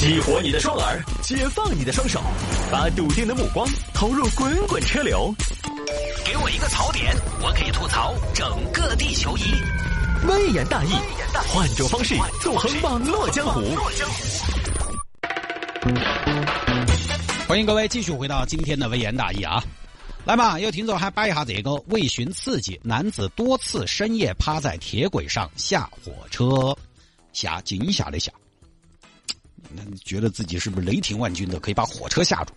激活你的双耳，解放你的双手，把笃定的目光投入滚滚车流。给我一个槽点，我可以吐槽整个地球仪。微言大义，换种方式纵横网络江湖。欢迎各位继续回到今天的微言大义啊！来嘛，有听众还摆一下这个为寻刺激，男子多次深夜趴在铁轨上下火车，下惊吓的下。那觉得自己是不是雷霆万钧的，可以把火车吓住？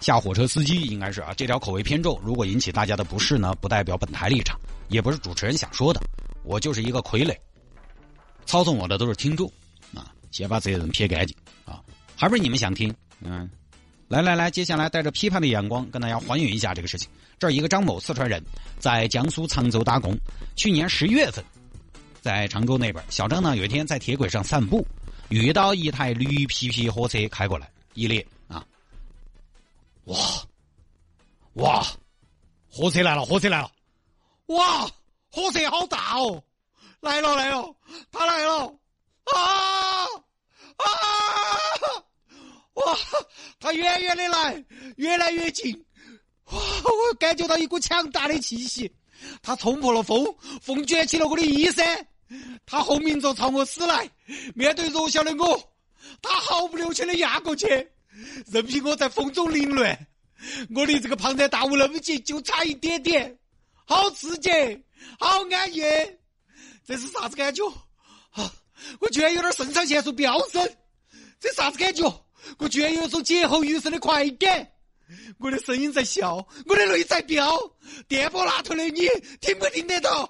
吓火车司机应该是啊，这条口味偏重。如果引起大家的不适呢，不代表本台立场，也不是主持人想说的。我就是一个傀儡，操纵我的都是听众啊，先把这些人撇干净啊，还不是你们想听？嗯，来来来，接下来带着批判的眼光跟大家还原一下这个事情。这儿一个张某，四川人，在江苏常州打工。去年十月份，在常州那边，小张呢有一天在铁轨上散步。遇到一台绿皮皮火车开过来，一列啊！哇哇，火车来了，火车来了！哇，火车好大哦！来了来了，他来了！啊啊！哇，他远远的来，越来越近！哇，我感觉到一股强大的气息，他冲破了风，风卷起了我的衣衫。他轰鸣着朝我驶来，面对弱小的我，他毫不留情的压过去，任凭我在风中凌乱。我离这个庞然大物那么近，就差一点点，好刺激，好安逸，这是啥子感觉？啊，我居然有点肾上腺素飙升，这啥子感觉？我居然有种劫后余生的快感，我的声音在笑，我的泪在飙，电波那头的你听不听得到？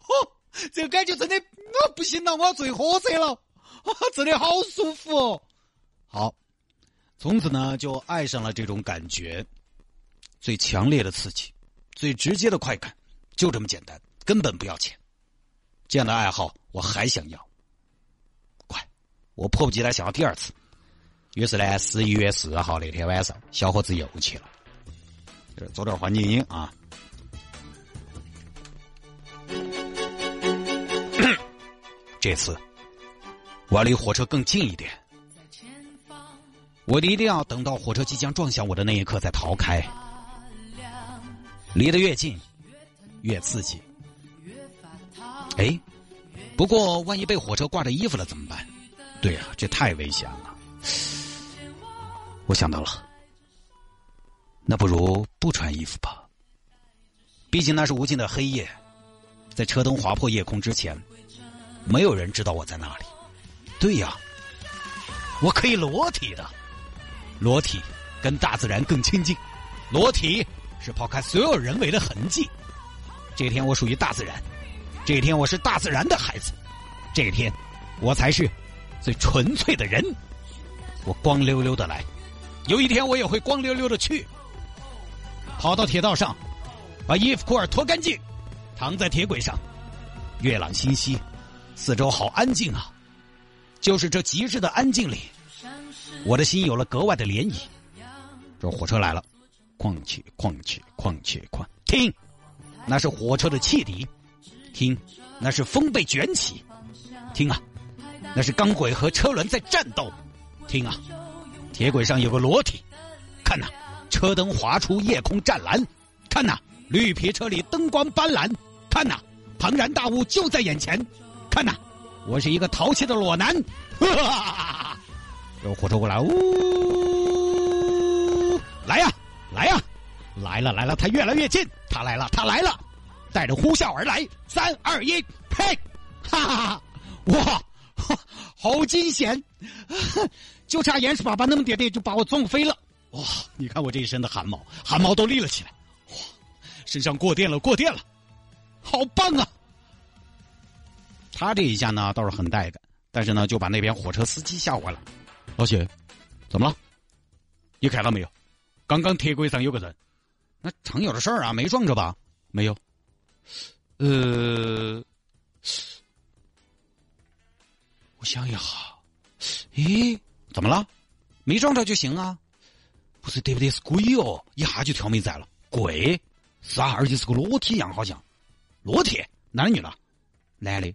嚯！这个感觉真的，我不行了，我要坐火车了，真的好舒服。哦。好，从此呢就爱上了这种感觉，最强烈的刺激，最直接的快感，就这么简单，根本不要钱。这样的爱好我还想要，快，我迫不及待想要第二次。于是呢，十一月四号那天晚上，小伙子又去了，做点环境音啊。这次我要离火车更近一点，我一定要等到火车即将撞向我的那一刻再逃开。离得越近，越刺激。哎，不过万一被火车挂着衣服了怎么办？对呀，这太危险了。我想到了，那不如不穿衣服吧。毕竟那是无尽的黑夜，在车灯划破夜空之前。没有人知道我在哪里。对呀，我可以裸体的，裸体跟大自然更亲近。裸体是抛开所有人为的痕迹。这天我属于大自然，这天我是大自然的孩子，这一天我才是最纯粹的人。我光溜溜的来，有一天我也会光溜溜的去。跑到铁道上，把衣服裤儿脱干净，躺在铁轨上，月朗星稀。四周好安静啊，就是这极致的安静里，我的心有了格外的涟漪。这火车来了，哐切哐切哐切哐，听，那是火车的汽笛；听，那是风被卷起；听啊，那是钢轨和车轮在战斗；听啊，铁轨上有个裸体；看呐，车灯划出夜空湛蓝；看呐，绿皮车里灯光斑斓；看呐，庞然大物就在眼前。看呐，我是一个淘气的裸男。有火车过来，呜，来呀，来呀，来了来了，他越来越近，他来了，他来了，带着呼啸而来，三二一，嘿，哈 哈哈，哇，好惊险，就差岩石爸爸那么点点就把我撞飞了。哇，你看我这一身的汗毛，汗毛都立了起来，哇，身上过电了，过电了，好棒啊！他这一下呢倒是很带感，但是呢就把那边火车司机吓坏了。老谢，怎么了？你看到没有？刚刚铁轨上有个人，那常有的事儿啊，没撞着吧？没有。呃，我想一下，咦，怎么了？没撞着就行啊？不是，对不对？是鬼哦！一下就挑没在了。鬼？是啊，而且是个裸体样，好像。裸体？男的女的？男的。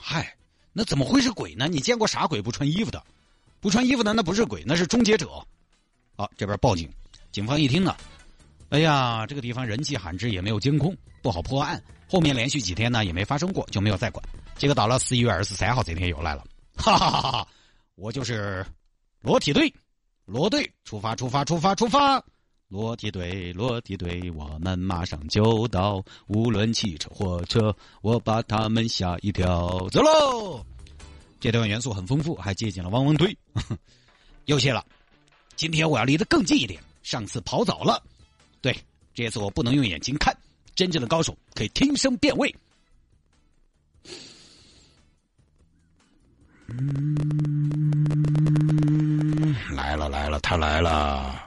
嗨，那怎么会是鬼呢？你见过啥鬼不穿衣服的？不穿衣服的那不是鬼，那是终结者。好，这边报警，警方一听呢，哎呀，这个地方人迹罕至，也没有监控，不好破案。后面连续几天呢也没发生过，就没有再管。结果到了十一月二十三号这天又来了，哈哈哈哈！我就是裸体队，裸队出发，出发，出发，出发！裸体队，裸体队，我们马上就到。无论汽车、火车，我把他们吓一跳。走喽！这段元素很丰富，还借鉴了汪汪队。又谢了，今天我要离得更近一点。上次跑早了，对，这次我不能用眼睛看。真正的高手可以听声辨位。嗯，来了来了，他来了。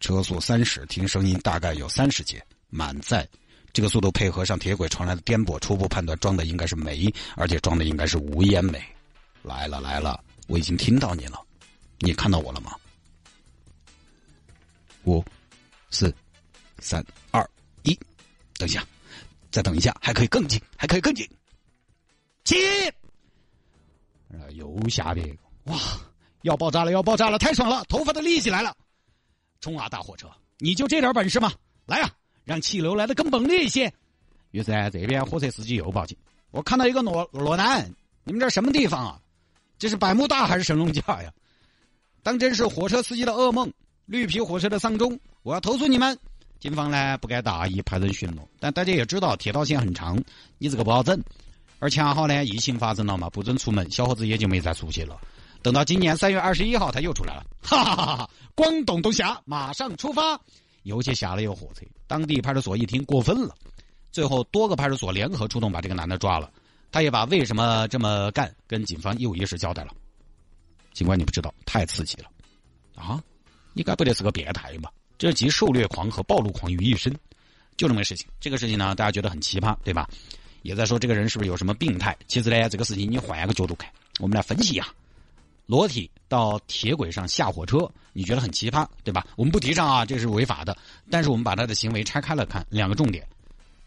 车速三十，听声音大概有三十节，满载。这个速度配合上铁轨传来的颠簸，初步判断装的应该是煤，而且装的应该是无烟煤。来了来了，我已经听到你了，你看到我了吗？五，四。三二一，等一下，再等一下，还可以更近，还可以更近。起！又下别个，哇，要爆炸了，要爆炸了，太爽了，头发都立起来了。冲啊，大货车，你就这点本事吗？来啊，让气流来的更猛烈一些。于是这边火车司机又报警，我看到一个裸裸男，你们这什么地方啊？这是百慕大还是神龙架呀？当真是火车司机的噩梦，绿皮火车的丧钟，我要投诉你们。警方呢不敢大意派人巡逻，但大家也知道铁道线很长，你这个不好整。而恰好呢疫情发生了嘛，不准出门，小伙子也就没再出去了。等到今年三月二十一号，他又出来了，哈哈哈哈！广东东峡马上出发，尤其下了一个火车。当地派出所一听过分了，最后多个派出所联合出动，把这个男的抓了。他也把为什么这么干跟警方一五一十交代了。尽管你不知道，太刺激了啊！你该不得是个变态吧？这集狩猎狂和暴露狂于一身，就这么个事情。这个事情呢，大家觉得很奇葩，对吧？也在说这个人是不是有什么病态？其实呢，这个事情你换一个角度看，我们来分析一下：裸体到铁轨上下火车，你觉得很奇葩，对吧？我们不提倡啊，这是违法的。但是我们把他的行为拆开了看，两个重点：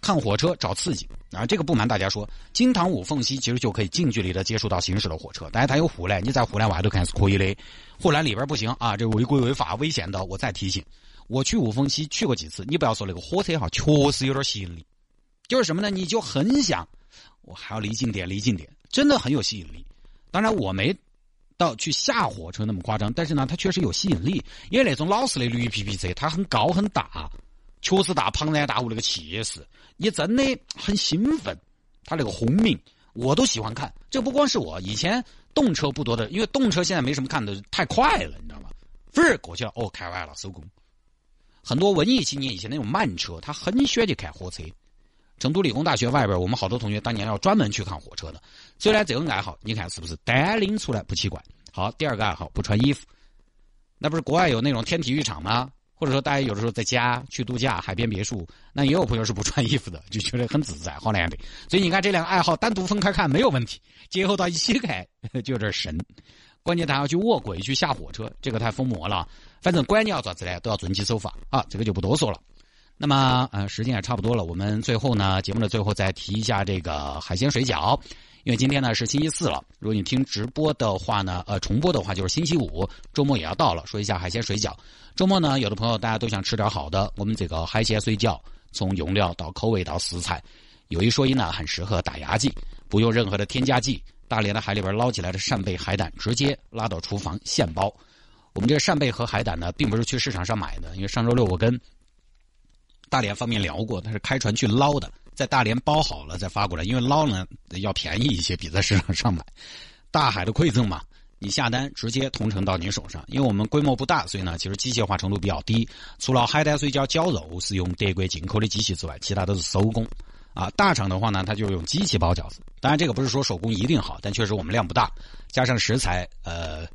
看火车找刺激啊。这个不瞒大家说，金堂五凤溪其实就可以近距离的接触到行驶的火车，但是它有护栏，你在护栏外头看是可以的，护栏里边不行啊，这违规违法危险的。我再提醒。我去五峰溪去过几次，你不要说那个火车哈，确实有点吸引力。就是什么呢？你就很想，我还要离近点，离近点，真的很有吸引力。当然我没到去下火车那么夸张，但是呢，它确实有吸引力。因为那种老式的绿皮皮车，它很高很大，确实大庞然大物那个气势，你真的很兴奋。它那个轰鸣，我都喜欢看。这不光是我，以前动车不多的，因为动车现在没什么看的，太快了，你知道吗？飞过去了，哦，开完了，收工。很多文艺青年以前那种慢车，他很喜欢去看火车。成都理工大学外边，我们好多同学当年要专门去看火车的。虽然这个爱好，你看是不是单拎出来不奇怪？好，第二个爱好不穿衣服，那不是国外有那种天体育场吗？或者说大家有的时候在家去度假，海边别墅，那也有朋友是不穿衣服的，就觉得很自在，好难得。所以你看这两个爱好单独分开看没有问题，结合到一起看 就有点神。关键他要去卧轨去下火车，这个太疯魔了。反正管你要咋子呢，都要遵纪守法啊！这个就不多说了。那么，呃，时间也差不多了，我们最后呢，节目的最后再提一下这个海鲜水饺，因为今天呢是星期四了。如果你听直播的话呢，呃，重播的话就是星期五，周末也要到了。说一下海鲜水饺，周末呢，有的朋友大家都想吃点好的，我们这个海鲜水饺从用料到口味到食材，有一说一呢，很适合打牙祭，不用任何的添加剂。大连的海里边捞起来的扇贝海胆，直接拉到厨房现包。我们这个扇贝和海胆呢，并不是去市场上买的，因为上周六我跟大连方面聊过，他是开船去捞的，在大连包好了再发过来，因为捞呢要便宜一些，比在市场上买。大海的馈赠嘛，你下单直接同城到你手上。因为我们规模不大，所以呢，其实机械化程度比较低。除了海带水饺绞肉是用德国进口的机器之外，其他都是手工。啊，大厂的话呢，它就用机器包饺子。当然，这个不是说手工一定好，但确实我们量不大，加上食材，呃。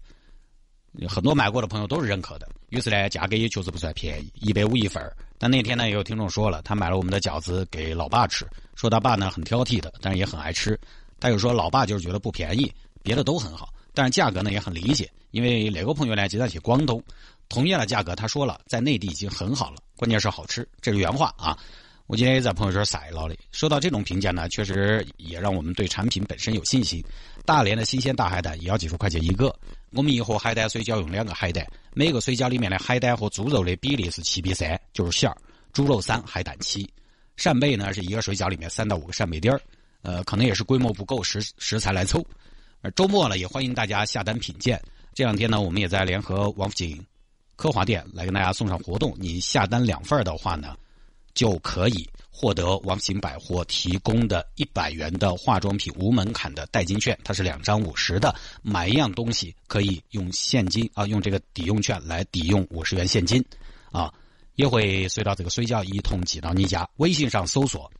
很多买过的朋友都是认可的，于是呢，价格也确实不算便宜，一百五一份但那天呢，也有听众说了，他买了我们的饺子给老爸吃，说他爸呢很挑剔的，但是也很爱吃。他又说老爸就是觉得不便宜，别的都很好，但是价格呢也很理解，因为哪个朋友呢经常去广东，同样的价格，他说了在内地已经很好了，关键是好吃，这是原话啊。我今天也在朋友圈晒了的。收到这种评价呢，确实也让我们对产品本身有信心。大连的新鲜大海胆也要几十块钱一个。我们一盒海胆水饺用两个海胆，每个水饺里面的海胆和猪肉的比例是七比三，就是馅儿，猪肉三，海胆七。扇贝呢是一个水饺里面三到五个扇贝丁儿，呃，可能也是规模不够，食食材来凑。周末了，也欢迎大家下单品鉴。这两天呢，我们也在联合王府井科华店来跟大家送上活动，你下单两份的话呢。就可以获得王府井百货提供的一百元的化妆品无门槛的代金券，它是两张五十的，买一样东西可以用现金啊，用这个抵用券来抵用五十元现金，啊，也会随到这个水饺一同寄到你家。微信上搜索，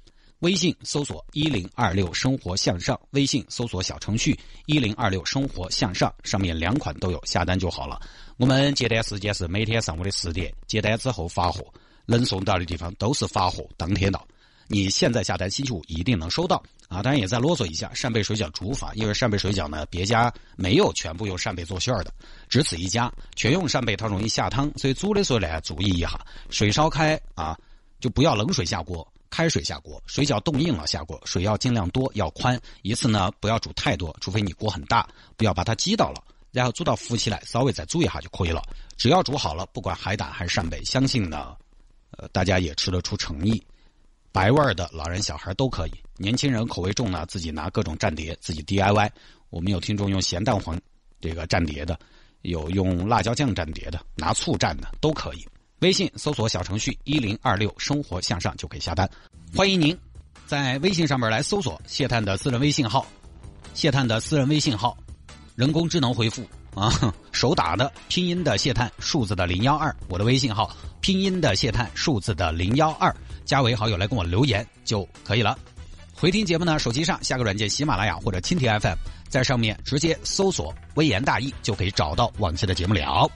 微信搜索一零二六生活向上，微信搜索小程序一零二六生活向上，上面两款都有，下单就好了。我们接单时间是每天上午的十点，接单之后发货。能送到的地方都是发货当天到，你现在下单星期五一定能收到啊！当然也再啰嗦一下，扇贝水饺煮法，因为扇贝水饺呢，别家没有全部用扇贝做馅儿的，只此一家全用扇贝，它容易下汤，所以煮的时候呢，注意一下，水烧开啊，就不要冷水下锅，开水下锅，水饺冻硬了下锅，水要尽量多，要宽，一次呢不要煮太多，除非你锅很大，不要把它激到了，然后煮到浮起来，稍微再煮一下就可以了。只要煮好了，不管海胆还是扇贝，相信呢。呃，大家也吃得出诚意，白味儿的老人小孩都可以，年轻人口味重呢，自己拿各种蘸碟，自己 DIY。我们有听众用咸蛋黄这个蘸碟的，有用辣椒酱蘸碟的，拿醋蘸的都可以。微信搜索小程序一零二六生活向上就可以下单。欢迎您在微信上面来搜索谢探的私人微信号，谢探的私人微信号，人工智能回复。啊，手打的拼音的谢探，数字的零幺二，我的微信号拼音的谢探，数字的零幺二，加为好友来跟我留言就可以了。回听节目呢，手机上下个软件喜马拉雅或者蜻蜓 FM，在上面直接搜索“微言大义”就可以找到往期的节目了。